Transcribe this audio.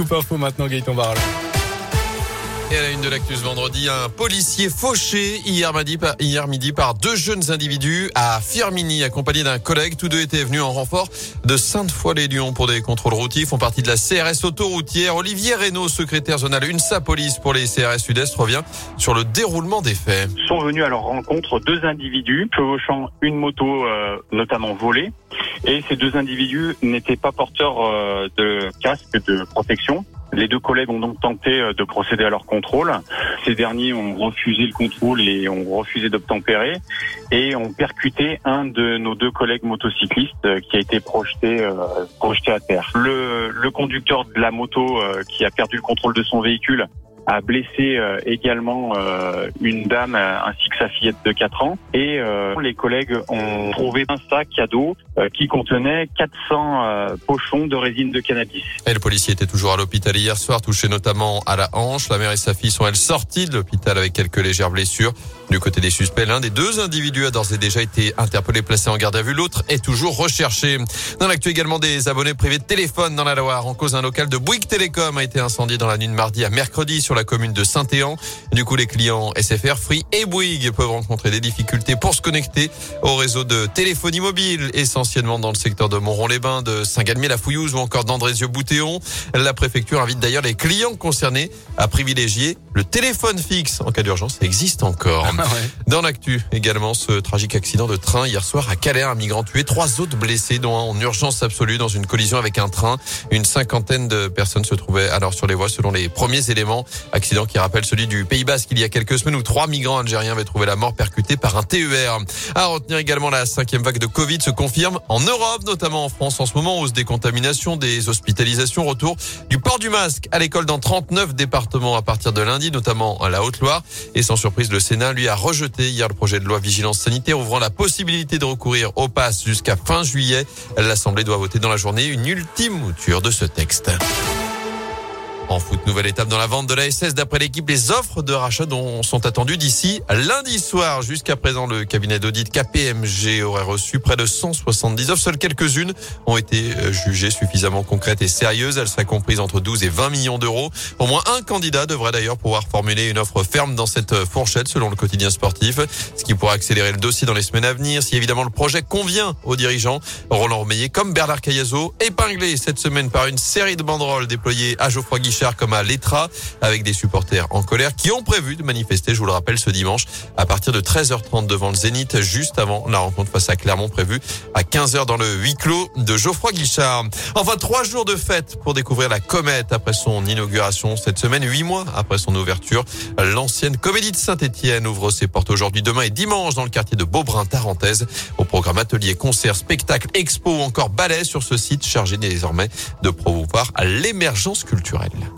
Scoop Info maintenant, Gaëtan Barral. Et à la une de l'actus vendredi, un policier fauché hier midi, par, hier midi par deux jeunes individus à Firmini, accompagnés d'un collègue. Tous deux étaient venus en renfort de Sainte-Foy-les-Lyons pour des contrôles routiers. Ils font partie de la CRS autoroutière. Olivier Reynaud, secrétaire zonal UNSA Police pour les CRS Sud-Est, revient sur le déroulement des faits. Sont venus à leur rencontre deux individus chevauchant une moto euh, notamment volée. Et ces deux individus n'étaient pas porteurs euh, de casque de protection. Les deux collègues ont donc tenté euh, de procéder à leur contrôle. Ces derniers ont refusé le contrôle et ont refusé d'obtempérer et ont percuté un de nos deux collègues motocyclistes euh, qui a été projeté, projeté à terre. Le, le conducteur de la moto qui a perdu le contrôle de son véhicule a blessé euh, également euh, une dame euh, ainsi que sa fillette de 4 ans. Et les collègues ont trouvé un sac cadeau qui contenait 400 pochons de résine de cannabis. Et le policier était toujours à l'hôpital hier soir, touché notamment à la hanche. La mère et sa fille sont elles sorties de l'hôpital avec quelques légères blessures. Du côté des suspects, l'un des deux individus a d'ores et déjà été interpellé, placé en garde à vue. L'autre est toujours recherché. Dans l'actu également des abonnés privés de téléphone dans la Loire. En cause, un local de Bouygues Télécom a été incendié dans la nuit de mardi à mercredi sur la commune de Saint-Éan. Du coup, les clients SFR, Free et Bouygues peuvent rencontrer des difficultés pour se connecter au réseau de téléphonie mobile, essentiellement dans le secteur de Montron-les-Bains, de Saint-Galmier-la-Fouillouse ou encore d'Andrézieux-Boutéon. La préfecture invite d'ailleurs les clients concernés à privilégier le téléphone fixe en cas d'urgence. Existe encore. Ah dans l'actu également, ce tragique accident de train hier soir à Calais, un migrant tué, trois autres blessés, dont un en urgence absolue dans une collision avec un train. Une cinquantaine de personnes se trouvaient alors sur les voies selon les premiers éléments. Accident qui rappelle celui du Pays Basque il y a quelques semaines où trois migrants algériens avaient trouvé la mort percutés par un TER. À retenir également la cinquième vague de Covid se confirme en Europe, notamment en France en ce moment, hausse des contaminations, des hospitalisations, retour du port du masque à l'école dans 39 départements à partir de lundi, notamment à la Haute-Loire. Et sans surprise, le Sénat lui a rejeté hier le projet de loi vigilance sanitaire ouvrant la possibilité de recourir au pass jusqu'à fin juillet. L'Assemblée doit voter dans la journée une ultime mouture de ce texte. En foot, nouvelle étape dans la vente de la SS. D'après l'équipe, les offres de rachat sont attendues d'ici lundi soir. Jusqu'à présent, le cabinet d'audit KPMG aurait reçu près de 170 offres. Seules quelques-unes ont été euh, jugées suffisamment concrètes et sérieuses. Elles seraient comprises entre 12 et 20 millions d'euros. Au moins un candidat devrait d'ailleurs pouvoir formuler une offre ferme dans cette fourchette, selon le quotidien sportif. Ce qui pourrait accélérer le dossier dans les semaines à venir. Si évidemment le projet convient aux dirigeants, Roland Romeillet comme Bernard Cayazo, épinglé cette semaine par une série de banderoles déployées à Geoffroy Guichard comme à l'Etra avec des supporters en colère qui ont prévu de manifester, je vous le rappelle, ce dimanche à partir de 13h30 devant le Zénith, juste avant la rencontre face à Clermont prévue à 15h dans le huis clos de Geoffroy Guichard. Enfin, trois jours de fête pour découvrir la comète après son inauguration cette semaine, huit mois après son ouverture. L'ancienne comédie de Saint-Etienne ouvre ses portes aujourd'hui, demain et dimanche dans le quartier de Beaubrun-Tarentaise. Au programme atelier, concert, spectacle, expo ou encore ballet sur ce site chargé désormais de promouvoir l'émergence culturelle.